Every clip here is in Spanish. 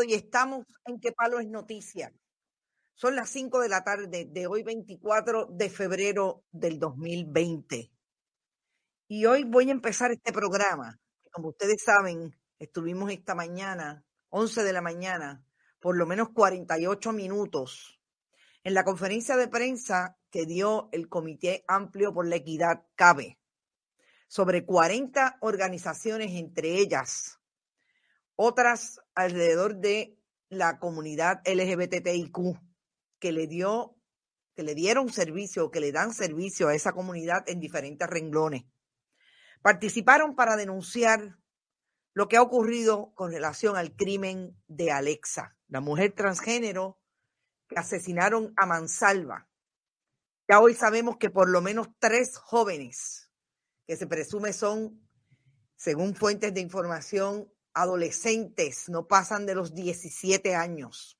Y estamos en Que Palo es Noticia. Son las 5 de la tarde de hoy 24 de febrero del 2020. Y hoy voy a empezar este programa. Como ustedes saben, estuvimos esta mañana, 11 de la mañana, por lo menos 48 minutos, en la conferencia de prensa que dio el Comité Amplio por la Equidad CABE sobre 40 organizaciones, entre ellas otras alrededor de la comunidad LGBTIQ que le dio, que le dieron servicio, que le dan servicio a esa comunidad en diferentes renglones. Participaron para denunciar lo que ha ocurrido con relación al crimen de Alexa, la mujer transgénero que asesinaron a mansalva. Ya hoy sabemos que por lo menos tres jóvenes, que se presume son, según fuentes de información, adolescentes, no pasan de los 17 años,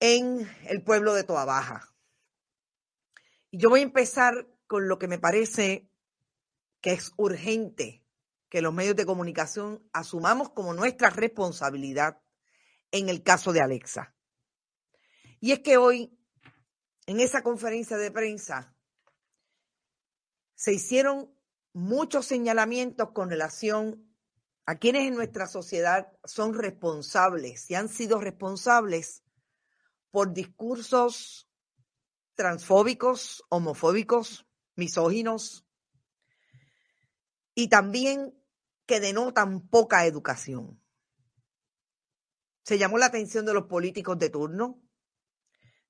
en el pueblo de Toa Baja. Y yo voy a empezar con lo que me parece que es urgente que los medios de comunicación asumamos como nuestra responsabilidad en el caso de Alexa. Y es que hoy, en esa conferencia de prensa, se hicieron muchos señalamientos con relación a quienes en nuestra sociedad son responsables y han sido responsables por discursos transfóbicos, homofóbicos, misóginos y también que denotan poca educación. Se llamó la atención de los políticos de turno,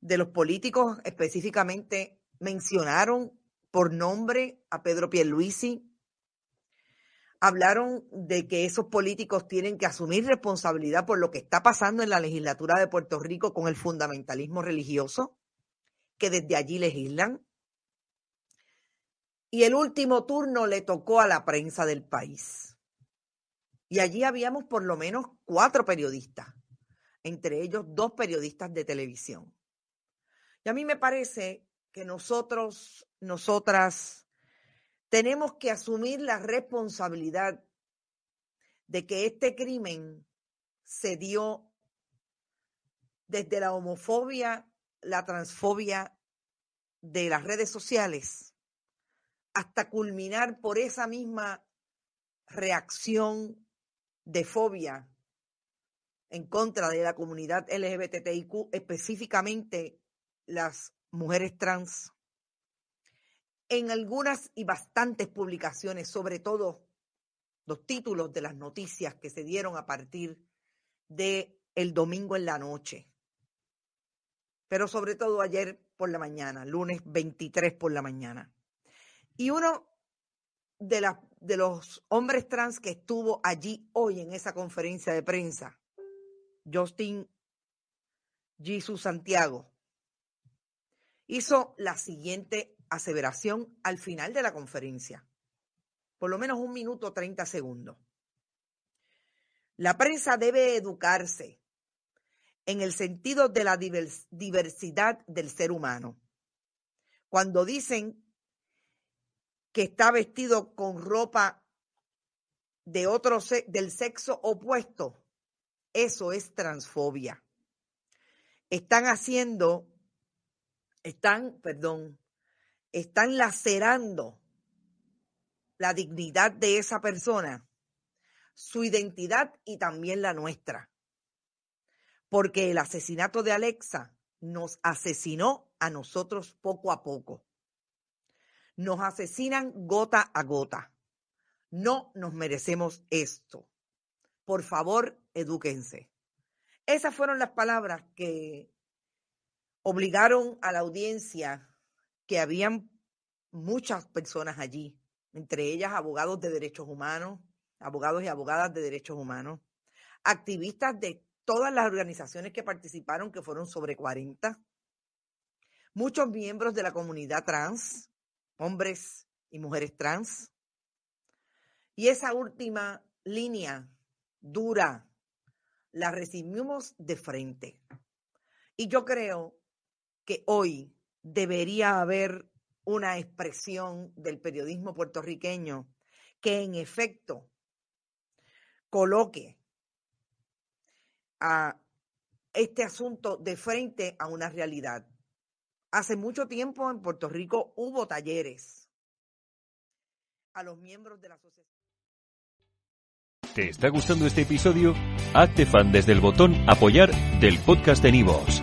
de los políticos específicamente mencionaron por nombre a Pedro Pierluisi, hablaron de que esos políticos tienen que asumir responsabilidad por lo que está pasando en la legislatura de Puerto Rico con el fundamentalismo religioso, que desde allí legislan. Y el último turno le tocó a la prensa del país. Y allí habíamos por lo menos cuatro periodistas, entre ellos dos periodistas de televisión. Y a mí me parece que nosotros, nosotras, tenemos que asumir la responsabilidad de que este crimen se dio desde la homofobia, la transfobia de las redes sociales, hasta culminar por esa misma reacción de fobia en contra de la comunidad LGBTIQ, específicamente las mujeres trans en algunas y bastantes publicaciones, sobre todo los títulos de las noticias que se dieron a partir de el domingo en la noche. Pero sobre todo ayer por la mañana, lunes 23 por la mañana. Y uno de, de los hombres trans que estuvo allí hoy en esa conferencia de prensa, Justin Jesus Santiago, hizo la siguiente aseveración al final de la conferencia, por lo menos un minuto 30 segundos. La prensa debe educarse en el sentido de la diversidad del ser humano. Cuando dicen que está vestido con ropa de otro del sexo opuesto, eso es transfobia. Están haciendo, están, perdón, están lacerando la dignidad de esa persona, su identidad y también la nuestra. Porque el asesinato de Alexa nos asesinó a nosotros poco a poco. Nos asesinan gota a gota. No nos merecemos esto. Por favor, edúquense. Esas fueron las palabras que obligaron a la audiencia, que habían muchas personas allí, entre ellas abogados de derechos humanos, abogados y abogadas de derechos humanos, activistas de todas las organizaciones que participaron, que fueron sobre 40, muchos miembros de la comunidad trans, hombres y mujeres trans. Y esa última línea dura la recibimos de frente. Y yo creo que hoy debería haber una expresión del periodismo puertorriqueño que en efecto coloque a este asunto de frente a una realidad. Hace mucho tiempo en Puerto Rico hubo talleres a los miembros de la asociación. ¿Te está gustando este episodio? Hazte fan desde el botón apoyar del podcast de Nivos.